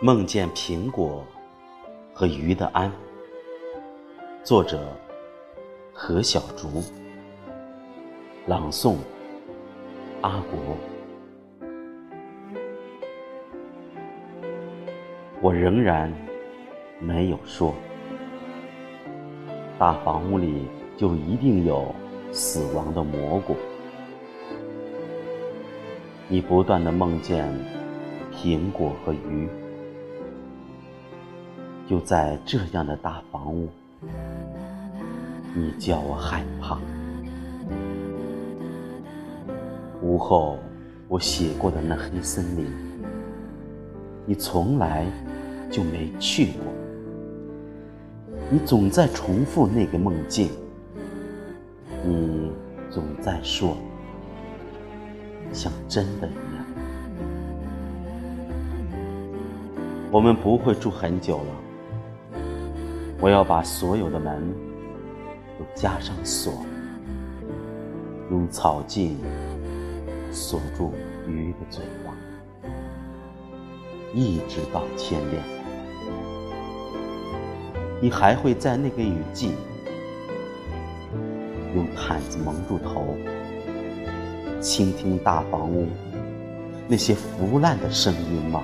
梦见苹果和鱼的安，作者何小竹，朗诵阿国。我仍然没有说，大房屋里就一定有死亡的蘑菇。你不断的梦见苹果和鱼。就在这样的大房屋，你叫我害怕。午后我写过的那黑森林，你从来就没去过。你总在重复那个梦境，你总在说，像真的一样。我们不会住很久了。我要把所有的门都加上锁，用草茎锁住鱼的嘴巴，一直到天亮。你还会在那个雨季用毯子蒙住头，倾听大房屋那些腐烂的声音吗？